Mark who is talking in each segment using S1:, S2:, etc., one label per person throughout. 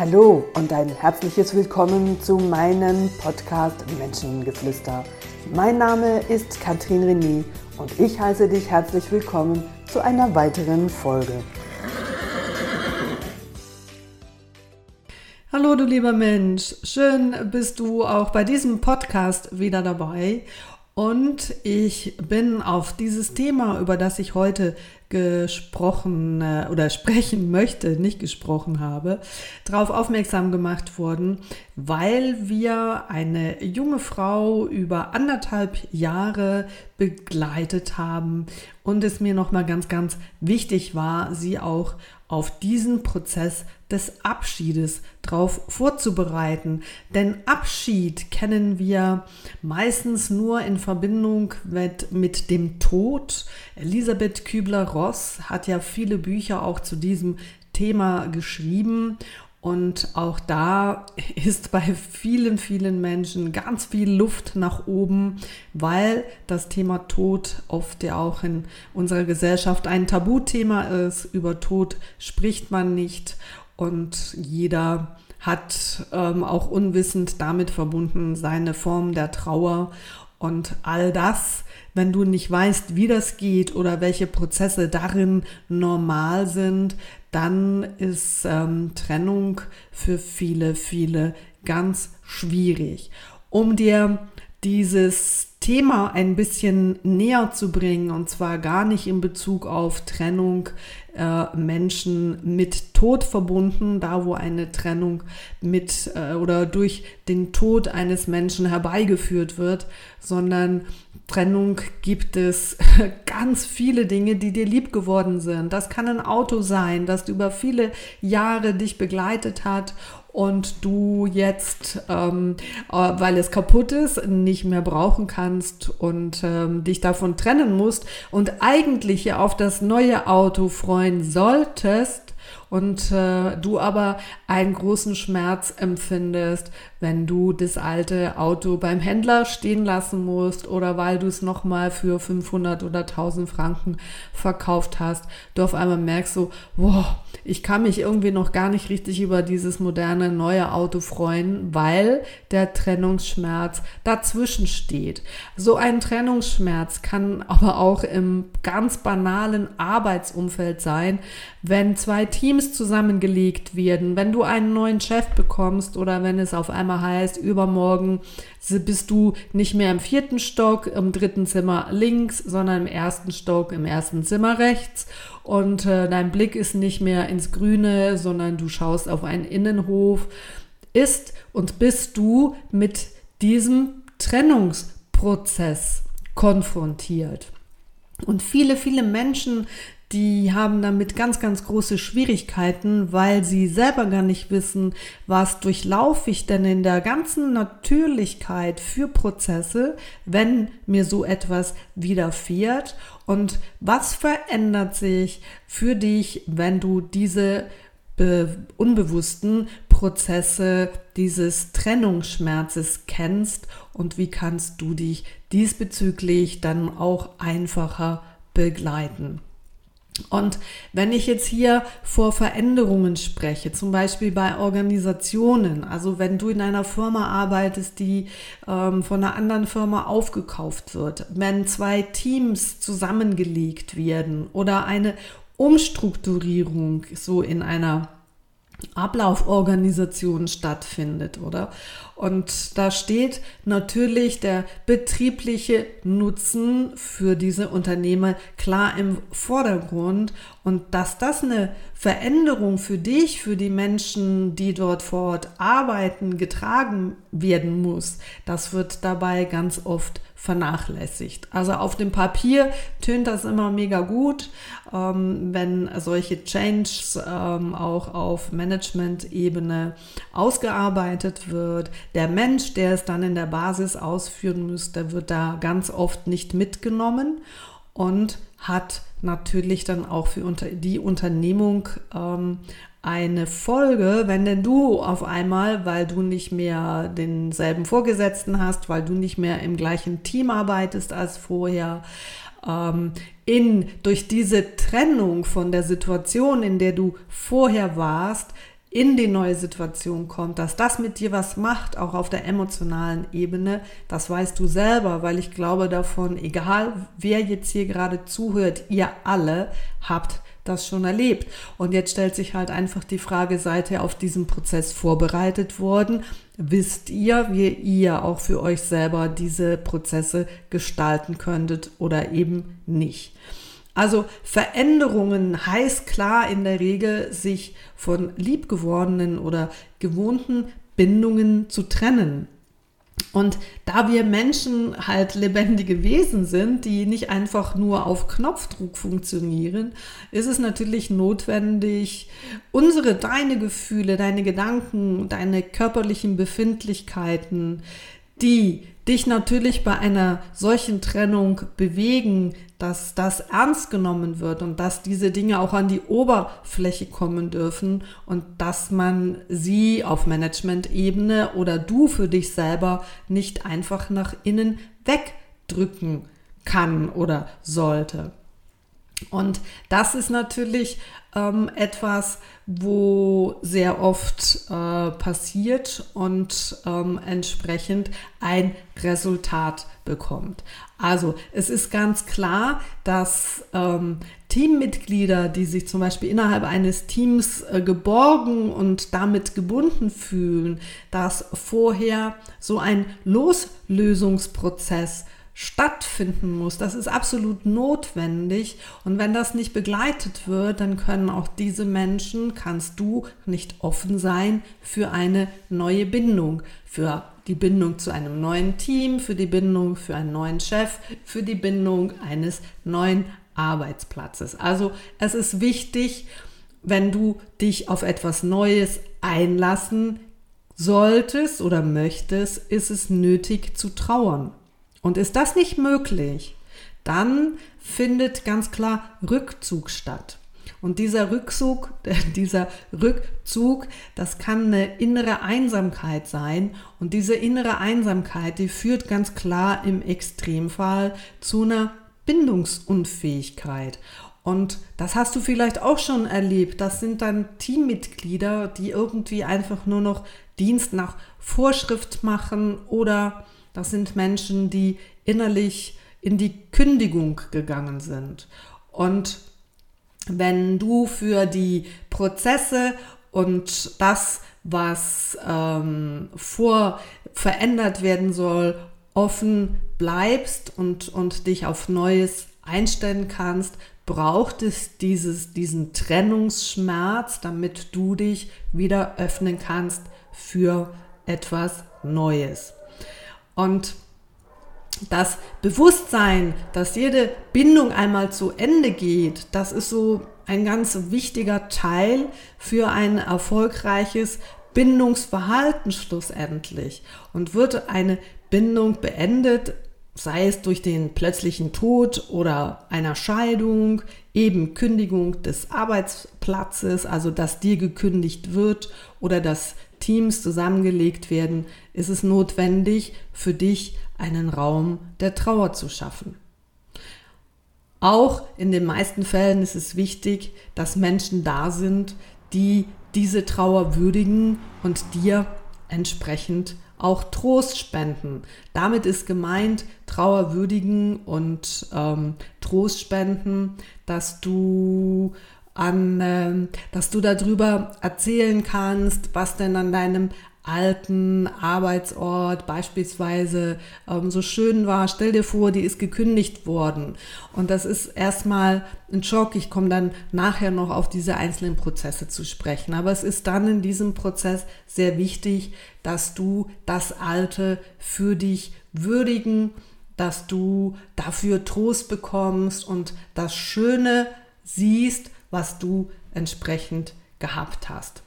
S1: Hallo und ein herzliches Willkommen zu meinem Podcast Menschengeflüster. Mein Name ist Katrin René und ich heiße dich herzlich willkommen zu einer weiteren Folge. Hallo du lieber Mensch, schön bist du auch bei diesem Podcast wieder dabei und ich bin auf dieses Thema, über das ich heute gesprochen äh, oder sprechen möchte, nicht gesprochen habe, darauf aufmerksam gemacht worden, weil wir eine junge Frau über anderthalb Jahre begleitet haben und es mir nochmal ganz, ganz wichtig war, sie auch auf diesen Prozess des Abschiedes drauf vorzubereiten. Denn Abschied kennen wir meistens nur in Verbindung mit, mit dem Tod. Elisabeth Kübler-Ross hat ja viele Bücher auch zu diesem Thema geschrieben. Und auch da ist bei vielen, vielen Menschen ganz viel Luft nach oben, weil das Thema Tod oft ja auch in unserer Gesellschaft ein Tabuthema ist. Über Tod spricht man nicht. Und jeder hat ähm, auch unwissend damit verbunden seine Form der Trauer. Und all das, wenn du nicht weißt, wie das geht oder welche Prozesse darin normal sind, dann ist ähm, Trennung für viele, viele ganz schwierig. Um dir dieses Thema ein bisschen näher zu bringen, und zwar gar nicht in Bezug auf Trennung äh, Menschen mit Tod verbunden, da wo eine Trennung mit äh, oder durch den Tod eines Menschen herbeigeführt wird, sondern Trennung gibt es ganz viele Dinge, die dir lieb geworden sind. Das kann ein Auto sein, das über viele Jahre dich begleitet hat und du jetzt, ähm, äh, weil es kaputt ist, nicht mehr brauchen kannst und ähm, dich davon trennen musst und eigentlich ja auf das neue Auto freuen solltest, und äh, du aber einen großen Schmerz empfindest, wenn du das alte Auto beim Händler stehen lassen musst oder weil du es nochmal für 500 oder 1000 Franken verkauft hast, du auf einmal merkst so, wow, ich kann mich irgendwie noch gar nicht richtig über dieses moderne neue Auto freuen, weil der Trennungsschmerz dazwischen steht. So ein Trennungsschmerz kann aber auch im ganz banalen Arbeitsumfeld sein, wenn zwei Teams zusammengelegt werden, wenn du einen neuen Chef bekommst oder wenn es auf einmal heißt, übermorgen bist du nicht mehr im vierten Stock, im dritten Zimmer links, sondern im ersten Stock, im ersten Zimmer rechts und äh, dein Blick ist nicht mehr ins Grüne, sondern du schaust auf einen Innenhof, ist und bist du mit diesem Trennungsprozess konfrontiert. Und viele, viele Menschen die haben damit ganz, ganz große Schwierigkeiten, weil sie selber gar nicht wissen, was durchlaufe ich denn in der ganzen Natürlichkeit für Prozesse, wenn mir so etwas widerfährt und was verändert sich für dich, wenn du diese unbewussten Prozesse dieses Trennungsschmerzes kennst und wie kannst du dich diesbezüglich dann auch einfacher begleiten. Und wenn ich jetzt hier vor Veränderungen spreche, zum Beispiel bei Organisationen, also wenn du in einer Firma arbeitest, die ähm, von einer anderen Firma aufgekauft wird, wenn zwei Teams zusammengelegt werden oder eine Umstrukturierung so in einer Ablauforganisation stattfindet, oder? Und da steht natürlich der betriebliche Nutzen für diese Unternehmer klar im Vordergrund. Und dass das eine Veränderung für dich, für die Menschen, die dort vor Ort arbeiten, getragen werden muss, das wird dabei ganz oft vernachlässigt. Also auf dem Papier tönt das immer mega gut, ähm, wenn solche Changes ähm, auch auf Management-Ebene ausgearbeitet wird. Der Mensch, der es dann in der Basis ausführen müsste, wird da ganz oft nicht mitgenommen und hat natürlich dann auch für die Unternehmung ähm, eine Folge, wenn denn du auf einmal, weil du nicht mehr denselben Vorgesetzten hast, weil du nicht mehr im gleichen Team arbeitest als vorher, ähm, in, durch diese Trennung von der Situation, in der du vorher warst, in die neue Situation kommt, dass das mit dir was macht, auch auf der emotionalen Ebene, das weißt du selber, weil ich glaube davon, egal wer jetzt hier gerade zuhört, ihr alle habt das schon erlebt. Und jetzt stellt sich halt einfach die Frage, seid ihr auf diesen Prozess vorbereitet worden? Wisst ihr, wie ihr auch für euch selber diese Prozesse gestalten könntet oder eben nicht? Also Veränderungen heißt klar in der Regel, sich von liebgewordenen oder gewohnten Bindungen zu trennen. Und da wir Menschen halt lebendige Wesen sind, die nicht einfach nur auf Knopfdruck funktionieren, ist es natürlich notwendig, unsere, deine Gefühle, deine Gedanken, deine körperlichen Befindlichkeiten, die dich natürlich bei einer solchen Trennung bewegen, dass das ernst genommen wird und dass diese Dinge auch an die Oberfläche kommen dürfen und dass man sie auf Management-Ebene oder du für dich selber nicht einfach nach innen wegdrücken kann oder sollte. Und das ist natürlich ähm, etwas, wo sehr oft äh, passiert und ähm, entsprechend ein Resultat bekommt. Also es ist ganz klar, dass ähm, Teammitglieder, die sich zum Beispiel innerhalb eines Teams äh, geborgen und damit gebunden fühlen, dass vorher so ein Loslösungsprozess stattfinden muss. Das ist absolut notwendig. Und wenn das nicht begleitet wird, dann können auch diese Menschen, kannst du nicht offen sein für eine neue Bindung, für die Bindung zu einem neuen Team, für die Bindung für einen neuen Chef, für die Bindung eines neuen Arbeitsplatzes. Also es ist wichtig, wenn du dich auf etwas Neues einlassen solltest oder möchtest, ist es nötig zu trauern. Und ist das nicht möglich, dann findet ganz klar Rückzug statt. Und dieser Rückzug, dieser Rückzug, das kann eine innere Einsamkeit sein. Und diese innere Einsamkeit, die führt ganz klar im Extremfall zu einer Bindungsunfähigkeit. Und das hast du vielleicht auch schon erlebt. Das sind dann Teammitglieder, die irgendwie einfach nur noch Dienst nach Vorschrift machen oder das sind Menschen, die innerlich in die Kündigung gegangen sind. Und wenn du für die Prozesse und das, was ähm, vor verändert werden soll, offen bleibst und, und dich auf Neues einstellen kannst, braucht es dieses, diesen Trennungsschmerz, damit du dich wieder öffnen kannst für etwas Neues. Und das Bewusstsein, dass jede Bindung einmal zu Ende geht, das ist so ein ganz wichtiger Teil für ein erfolgreiches Bindungsverhalten schlussendlich. Und wird eine Bindung beendet, sei es durch den plötzlichen Tod oder einer Scheidung, eben Kündigung des Arbeitsplatzes, also dass dir gekündigt wird oder dass Teams zusammengelegt werden, ist es notwendig, für dich einen Raum der Trauer zu schaffen. Auch in den meisten Fällen ist es wichtig, dass Menschen da sind, die diese Trauer würdigen und dir entsprechend auch Trost spenden. Damit ist gemeint, Trauer würdigen und ähm, Trost spenden, dass du an, äh, dass du darüber erzählen kannst, was denn an deinem alten Arbeitsort beispielsweise ähm, so schön war. Stell dir vor, die ist gekündigt worden. Und das ist erstmal ein Schock. Ich komme dann nachher noch auf diese einzelnen Prozesse zu sprechen. Aber es ist dann in diesem Prozess sehr wichtig, dass du das Alte für dich würdigen, dass du dafür Trost bekommst und das Schöne siehst, was du entsprechend gehabt hast.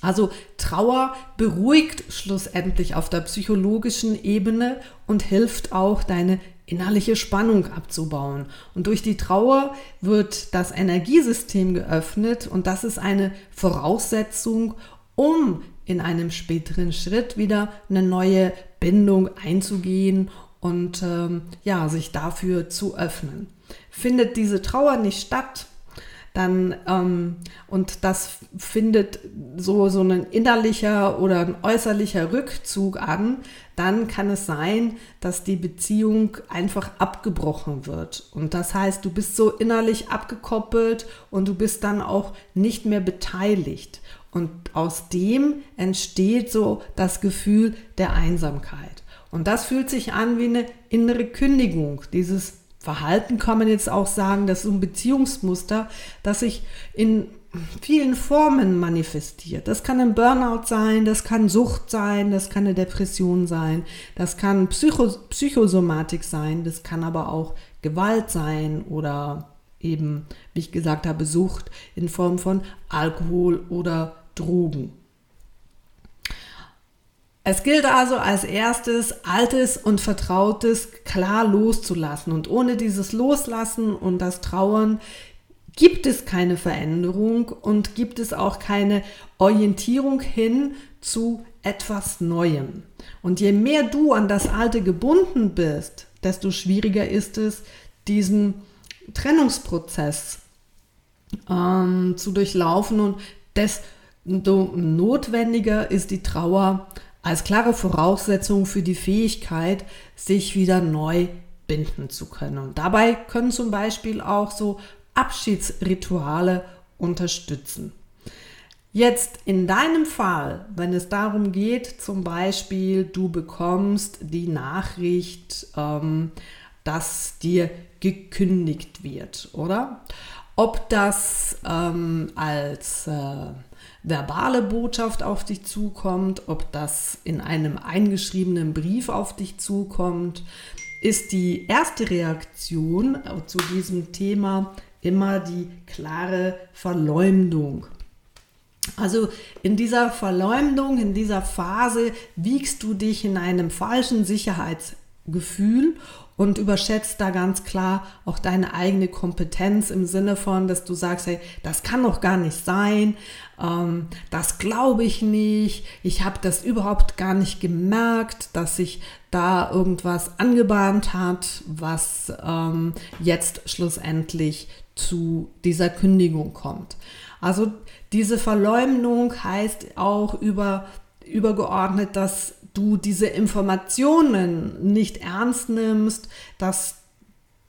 S1: Also Trauer beruhigt schlussendlich auf der psychologischen Ebene und hilft auch deine innerliche Spannung abzubauen. Und durch die Trauer wird das Energiesystem geöffnet und das ist eine Voraussetzung, um in einem späteren Schritt wieder eine neue Bindung einzugehen und ähm, ja, sich dafür zu öffnen. Findet diese Trauer nicht statt, dann ähm, und das findet so, so ein innerlicher oder ein äußerlicher Rückzug an, dann kann es sein, dass die Beziehung einfach abgebrochen wird. Und das heißt, du bist so innerlich abgekoppelt und du bist dann auch nicht mehr beteiligt. Und aus dem entsteht so das Gefühl der Einsamkeit. Und das fühlt sich an wie eine innere Kündigung, dieses Verhalten kann man jetzt auch sagen, das ist ein Beziehungsmuster, das sich in vielen Formen manifestiert. Das kann ein Burnout sein, das kann Sucht sein, das kann eine Depression sein, das kann Psycho Psychosomatik sein, das kann aber auch Gewalt sein oder eben, wie ich gesagt habe, Sucht in Form von Alkohol oder Drogen. Es gilt also als erstes, Altes und Vertrautes klar loszulassen. Und ohne dieses Loslassen und das Trauern gibt es keine Veränderung und gibt es auch keine Orientierung hin zu etwas Neuem. Und je mehr du an das Alte gebunden bist, desto schwieriger ist es, diesen Trennungsprozess ähm, zu durchlaufen und desto notwendiger ist die Trauer als klare Voraussetzung für die Fähigkeit, sich wieder neu binden zu können. Und dabei können zum Beispiel auch so Abschiedsrituale unterstützen. Jetzt in deinem Fall, wenn es darum geht, zum Beispiel du bekommst die Nachricht, ähm, dass dir gekündigt wird, oder? Ob das ähm, als äh, verbale Botschaft auf dich zukommt, ob das in einem eingeschriebenen Brief auf dich zukommt, ist die erste Reaktion zu diesem Thema immer die klare Verleumdung. Also in dieser Verleumdung, in dieser Phase wiegst du dich in einem falschen Sicherheitsgefühl und überschätzt da ganz klar auch deine eigene Kompetenz im Sinne von, dass du sagst, hey, das kann doch gar nicht sein, ähm, das glaube ich nicht, ich habe das überhaupt gar nicht gemerkt, dass sich da irgendwas angebahnt hat, was ähm, jetzt schlussendlich zu dieser Kündigung kommt. Also diese Verleumdung heißt auch über, übergeordnet, dass du diese Informationen nicht ernst nimmst, dass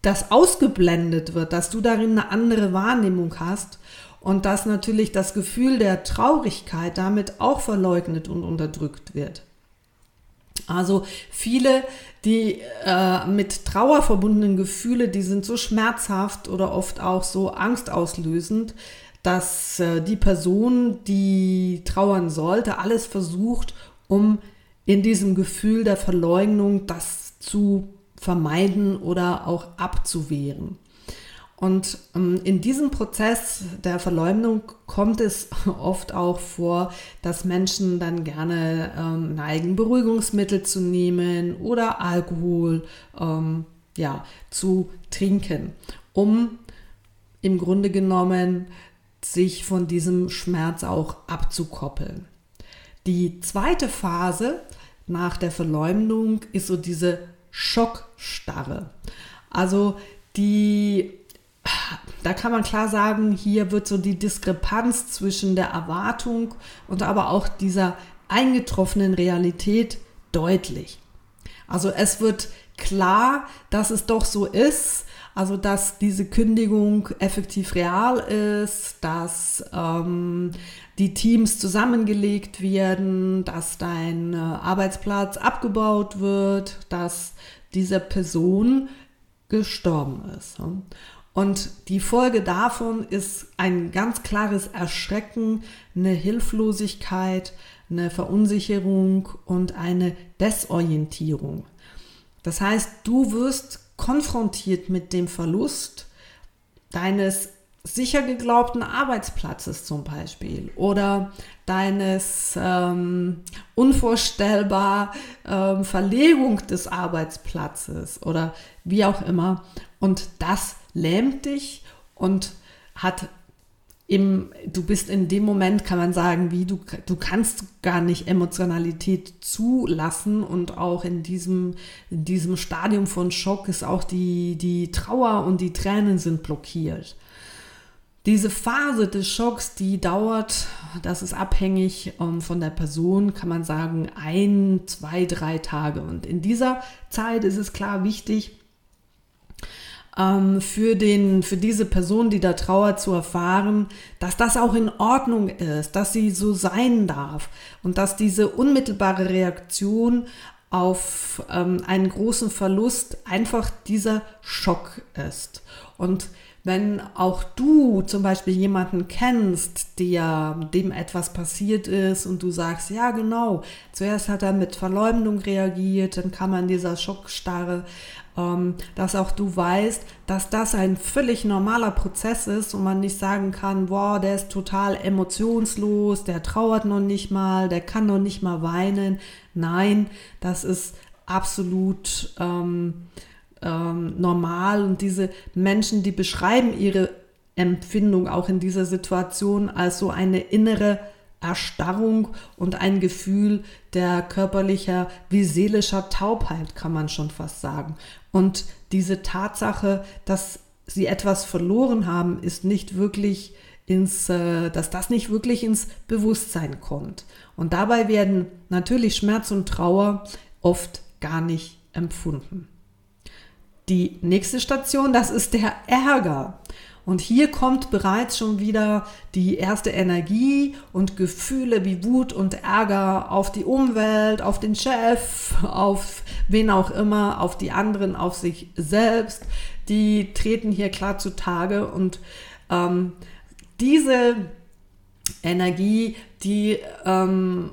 S1: das ausgeblendet wird, dass du darin eine andere Wahrnehmung hast und dass natürlich das Gefühl der Traurigkeit damit auch verleugnet und unterdrückt wird. Also viele, die äh, mit Trauer verbundenen Gefühle, die sind so schmerzhaft oder oft auch so angstauslösend, dass äh, die Person, die trauern sollte, alles versucht, um in diesem Gefühl der Verleugnung das zu vermeiden oder auch abzuwehren. Und ähm, in diesem Prozess der Verleumdung kommt es oft auch vor, dass Menschen dann gerne ähm, neigen, Beruhigungsmittel zu nehmen oder Alkohol ähm, ja, zu trinken, um im Grunde genommen sich von diesem Schmerz auch abzukoppeln. Die zweite Phase nach der Verleumdung ist so diese Schockstarre. Also die, da kann man klar sagen, hier wird so die Diskrepanz zwischen der Erwartung und aber auch dieser eingetroffenen Realität deutlich. Also es wird klar, dass es doch so ist, also, dass diese Kündigung effektiv real ist, dass ähm, die Teams zusammengelegt werden, dass dein äh, Arbeitsplatz abgebaut wird, dass diese Person gestorben ist. Und die Folge davon ist ein ganz klares Erschrecken, eine Hilflosigkeit, eine Verunsicherung und eine Desorientierung. Das heißt, du wirst konfrontiert mit dem Verlust deines sicher geglaubten Arbeitsplatzes zum Beispiel oder deines ähm, unvorstellbar ähm, Verlegung des Arbeitsplatzes oder wie auch immer. Und das lähmt dich und hat im, du bist in dem Moment, kann man sagen, wie du, du kannst gar nicht Emotionalität zulassen und auch in diesem, in diesem Stadium von Schock ist auch die, die Trauer und die Tränen sind blockiert. Diese Phase des Schocks, die dauert, das ist abhängig ähm, von der Person, kann man sagen, ein, zwei, drei Tage. Und in dieser Zeit ist es klar wichtig, ähm, für, den, für diese Person, die da trauert, zu erfahren, dass das auch in Ordnung ist, dass sie so sein darf und dass diese unmittelbare Reaktion auf ähm, einen großen Verlust einfach dieser Schock ist. Und wenn auch du zum Beispiel jemanden kennst, der, dem etwas passiert ist und du sagst, ja genau, zuerst hat er mit Verleumdung reagiert, dann kam man dieser Schockstarre, dass auch du weißt, dass das ein völlig normaler Prozess ist und man nicht sagen kann, boah, der ist total emotionslos, der trauert noch nicht mal, der kann noch nicht mal weinen. Nein, das ist absolut... Ähm, ähm, normal und diese Menschen, die beschreiben ihre Empfindung auch in dieser Situation als so eine innere Erstarrung und ein Gefühl der körperlicher wie seelischer Taubheit, kann man schon fast sagen. Und diese Tatsache, dass sie etwas verloren haben, ist nicht wirklich ins, äh, dass das nicht wirklich ins Bewusstsein kommt. Und dabei werden natürlich Schmerz und Trauer oft gar nicht empfunden. Die nächste Station, das ist der Ärger. Und hier kommt bereits schon wieder die erste Energie und Gefühle wie Wut und Ärger auf die Umwelt, auf den Chef, auf wen auch immer, auf die anderen, auf sich selbst. Die treten hier klar zutage und ähm, diese Energie, die, ähm,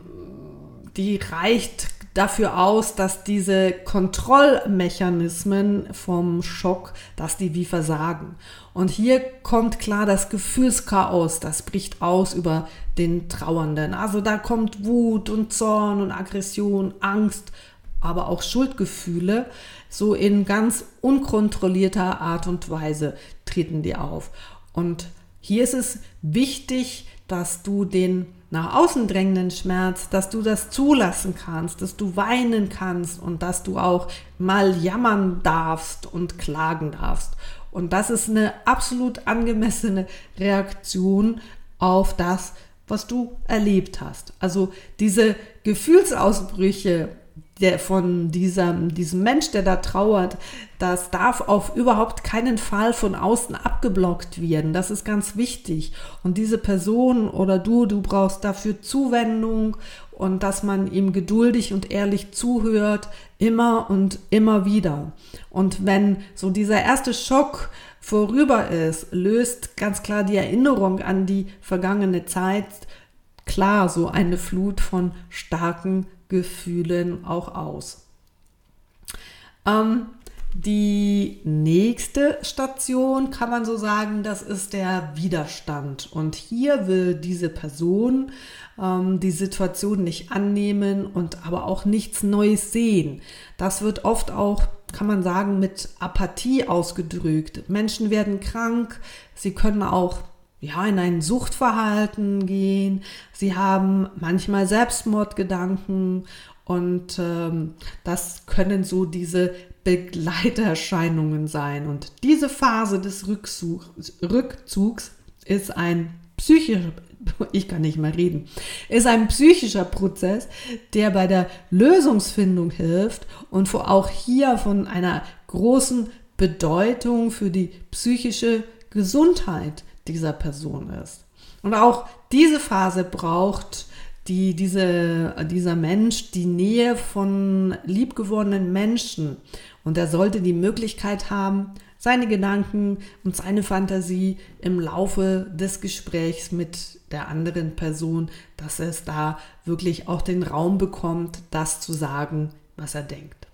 S1: die reicht dafür aus, dass diese Kontrollmechanismen vom Schock, dass die wie versagen. Und hier kommt klar das Gefühlschaos, das bricht aus über den Trauernden. Also da kommt Wut und Zorn und Aggression, Angst, aber auch Schuldgefühle, so in ganz unkontrollierter Art und Weise treten die auf. Und hier ist es wichtig, dass du den nach außen drängenden Schmerz, dass du das zulassen kannst, dass du weinen kannst und dass du auch mal jammern darfst und klagen darfst. Und das ist eine absolut angemessene Reaktion auf das, was du erlebt hast. Also diese Gefühlsausbrüche, der, von diesem, diesem Mensch, der da trauert, das darf auf überhaupt keinen Fall von außen abgeblockt werden. Das ist ganz wichtig. Und diese Person oder du, du brauchst dafür Zuwendung und dass man ihm geduldig und ehrlich zuhört, immer und immer wieder. Und wenn so dieser erste Schock vorüber ist, löst ganz klar die Erinnerung an die vergangene Zeit klar so eine Flut von starken Gefühlen auch aus. Ähm, die nächste Station kann man so sagen, das ist der Widerstand. Und hier will diese Person ähm, die Situation nicht annehmen und aber auch nichts Neues sehen. Das wird oft auch, kann man sagen, mit Apathie ausgedrückt. Menschen werden krank, sie können auch ja, in ein Suchtverhalten gehen. Sie haben manchmal Selbstmordgedanken und ähm, das können so diese Begleiterscheinungen sein. Und diese Phase des Rückzug, Rückzugs ist ein psychischer, ich kann nicht mehr reden, ist ein psychischer Prozess, der bei der Lösungsfindung hilft und auch hier von einer großen Bedeutung für die psychische Gesundheit dieser Person ist. Und auch diese Phase braucht die, diese, dieser Mensch die Nähe von liebgewordenen Menschen. Und er sollte die Möglichkeit haben, seine Gedanken und seine Fantasie im Laufe des Gesprächs mit der anderen Person, dass es da wirklich auch den Raum bekommt, das zu sagen, was er denkt.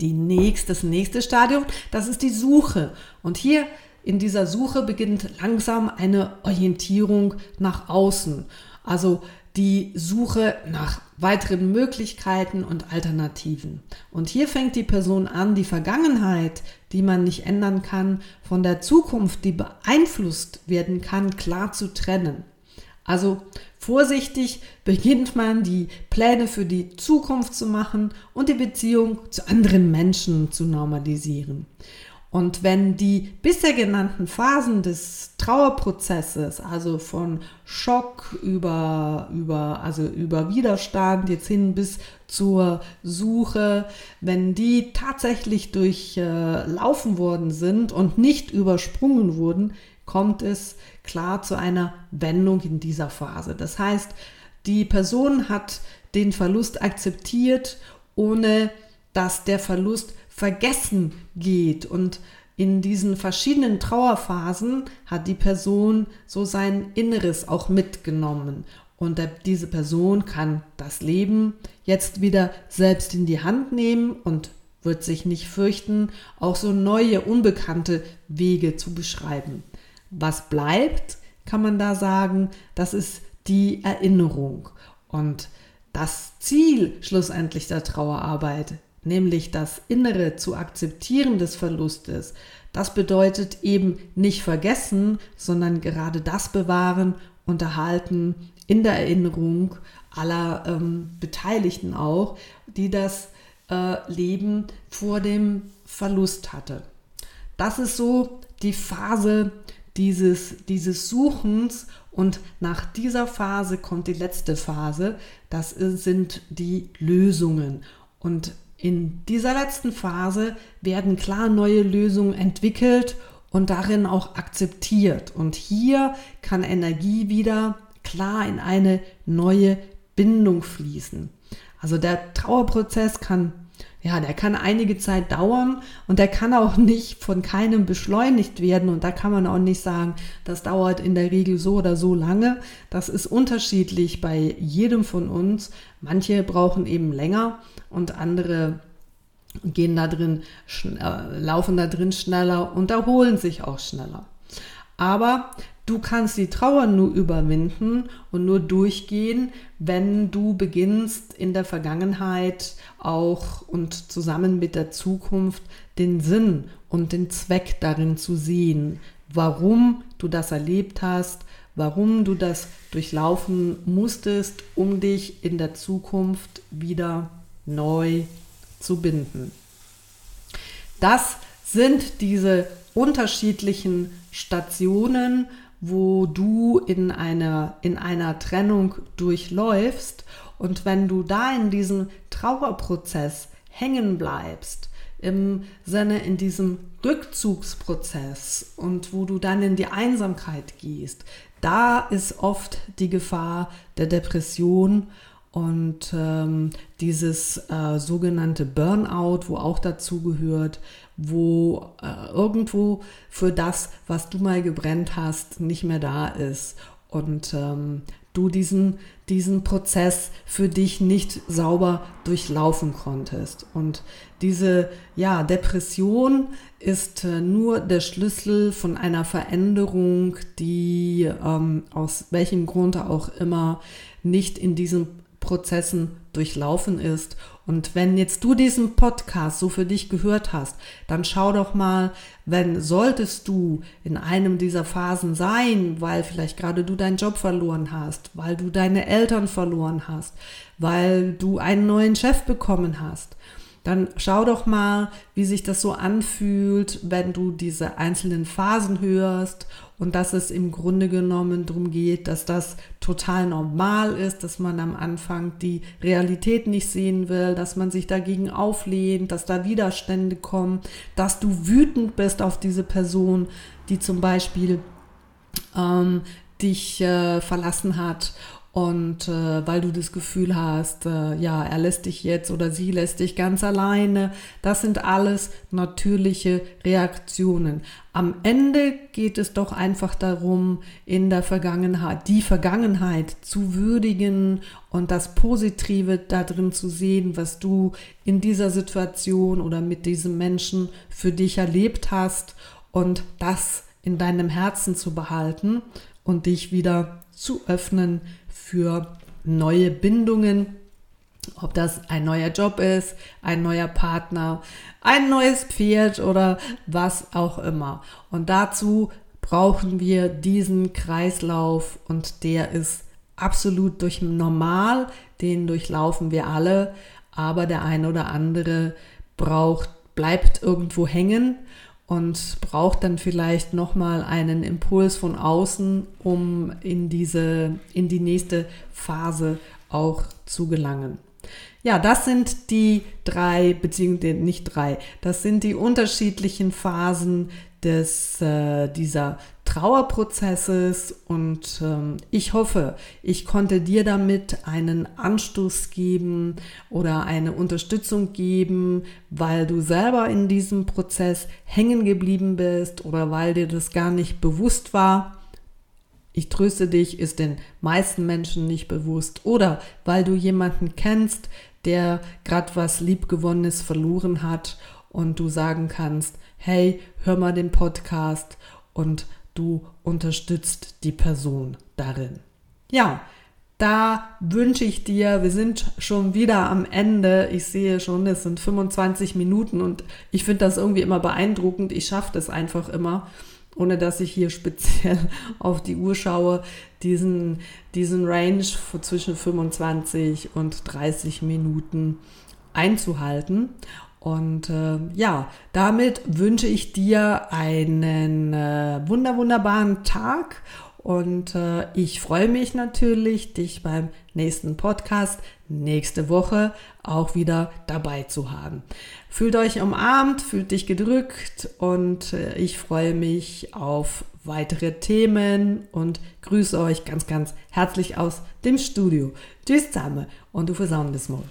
S1: Die nächste, das nächste Stadium, das ist die Suche. Und hier in dieser Suche beginnt langsam eine Orientierung nach außen. Also die Suche nach weiteren Möglichkeiten und Alternativen. Und hier fängt die Person an, die Vergangenheit, die man nicht ändern kann, von der Zukunft, die beeinflusst werden kann, klar zu trennen. Also vorsichtig beginnt man die Pläne für die Zukunft zu machen und die Beziehung zu anderen Menschen zu normalisieren. Und wenn die bisher genannten Phasen des Trauerprozesses, also von Schock über, über, also über Widerstand jetzt hin bis zur Suche, wenn die tatsächlich durchlaufen äh, worden sind und nicht übersprungen wurden, kommt es klar zu einer Wendung in dieser Phase. Das heißt, die Person hat den Verlust akzeptiert, ohne dass der Verlust vergessen geht. Und in diesen verschiedenen Trauerphasen hat die Person so sein Inneres auch mitgenommen. Und diese Person kann das Leben jetzt wieder selbst in die Hand nehmen und wird sich nicht fürchten, auch so neue, unbekannte Wege zu beschreiben. Was bleibt, kann man da sagen, das ist die Erinnerung. Und das Ziel schlussendlich der Trauerarbeit nämlich das Innere zu akzeptieren des Verlustes, das bedeutet eben nicht vergessen, sondern gerade das bewahren und erhalten in der Erinnerung aller ähm, Beteiligten auch, die das äh, Leben vor dem Verlust hatte. Das ist so die Phase dieses, dieses Suchens und nach dieser Phase kommt die letzte Phase, das sind die Lösungen. Und in dieser letzten Phase werden klar neue Lösungen entwickelt und darin auch akzeptiert. Und hier kann Energie wieder klar in eine neue Bindung fließen. Also der Trauerprozess kann ja, der kann einige Zeit dauern und der kann auch nicht von keinem beschleunigt werden und da kann man auch nicht sagen, das dauert in der Regel so oder so lange. Das ist unterschiedlich bei jedem von uns. Manche brauchen eben länger und andere gehen da drin, äh, laufen da drin schneller und erholen sich auch schneller. Aber Du kannst die Trauer nur überwinden und nur durchgehen, wenn du beginnst in der Vergangenheit auch und zusammen mit der Zukunft den Sinn und den Zweck darin zu sehen, warum du das erlebt hast, warum du das durchlaufen musstest, um dich in der Zukunft wieder neu zu binden. Das sind diese unterschiedlichen Stationen, wo du in einer, in einer Trennung durchläufst. Und wenn du da in diesem Trauerprozess hängen bleibst, im Sinne in diesem Rückzugsprozess und wo du dann in die Einsamkeit gehst, da ist oft die Gefahr der Depression und ähm, dieses äh, sogenannte Burnout, wo auch dazu gehört, wo äh, irgendwo für das, was du mal gebrennt hast, nicht mehr da ist und ähm, du diesen, diesen Prozess für dich nicht sauber durchlaufen konntest. Und diese ja, Depression ist äh, nur der Schlüssel von einer Veränderung, die ähm, aus welchem Grund auch immer nicht in diesem Prozessen durchlaufen ist. Und wenn jetzt du diesen Podcast so für dich gehört hast, dann schau doch mal, wenn solltest du in einem dieser Phasen sein, weil vielleicht gerade du deinen Job verloren hast, weil du deine Eltern verloren hast, weil du einen neuen Chef bekommen hast, dann schau doch mal, wie sich das so anfühlt, wenn du diese einzelnen Phasen hörst und dass es im Grunde genommen darum geht, dass das total normal ist, dass man am Anfang die Realität nicht sehen will, dass man sich dagegen auflehnt, dass da Widerstände kommen, dass du wütend bist auf diese Person, die zum Beispiel ähm, dich äh, verlassen hat und äh, weil du das Gefühl hast, äh, ja, er lässt dich jetzt oder sie lässt dich ganz alleine, das sind alles natürliche Reaktionen. Am Ende geht es doch einfach darum, in der Vergangenheit, die Vergangenheit zu würdigen und das Positive darin zu sehen, was du in dieser Situation oder mit diesem Menschen für dich erlebt hast und das in deinem Herzen zu behalten und dich wieder zu öffnen für neue Bindungen, ob das ein neuer Job ist, ein neuer Partner, ein neues Pferd oder was auch immer. Und dazu brauchen wir diesen Kreislauf und der ist absolut durch normal, den durchlaufen wir alle, aber der eine oder andere braucht bleibt irgendwo hängen und braucht dann vielleicht nochmal einen Impuls von außen, um in diese, in die nächste Phase auch zu gelangen. Ja, das sind die drei, beziehungsweise nicht drei, das sind die unterschiedlichen Phasen des, äh, dieser Trauerprozesses und ähm, ich hoffe, ich konnte dir damit einen Anstoß geben oder eine Unterstützung geben, weil du selber in diesem Prozess hängen geblieben bist oder weil dir das gar nicht bewusst war ich tröste dich, ist den meisten Menschen nicht bewusst. Oder weil du jemanden kennst, der gerade was Liebgewonnenes verloren hat und du sagen kannst, hey, hör mal den Podcast und du unterstützt die Person darin. Ja, da wünsche ich dir, wir sind schon wieder am Ende. Ich sehe schon, es sind 25 Minuten und ich finde das irgendwie immer beeindruckend. Ich schaffe das einfach immer ohne dass ich hier speziell auf die Uhr schaue, diesen, diesen Range zwischen 25 und 30 Minuten einzuhalten. Und äh, ja, damit wünsche ich dir einen äh, wunder wunderbaren Tag und äh, ich freue mich natürlich, dich beim nächsten Podcast nächste Woche auch wieder dabei zu haben. Fühlt euch umarmt, fühlt dich gedrückt und äh, ich freue mich auf weitere Themen und grüße euch ganz, ganz herzlich aus dem Studio. Tschüss zusammen und du versauen das mal.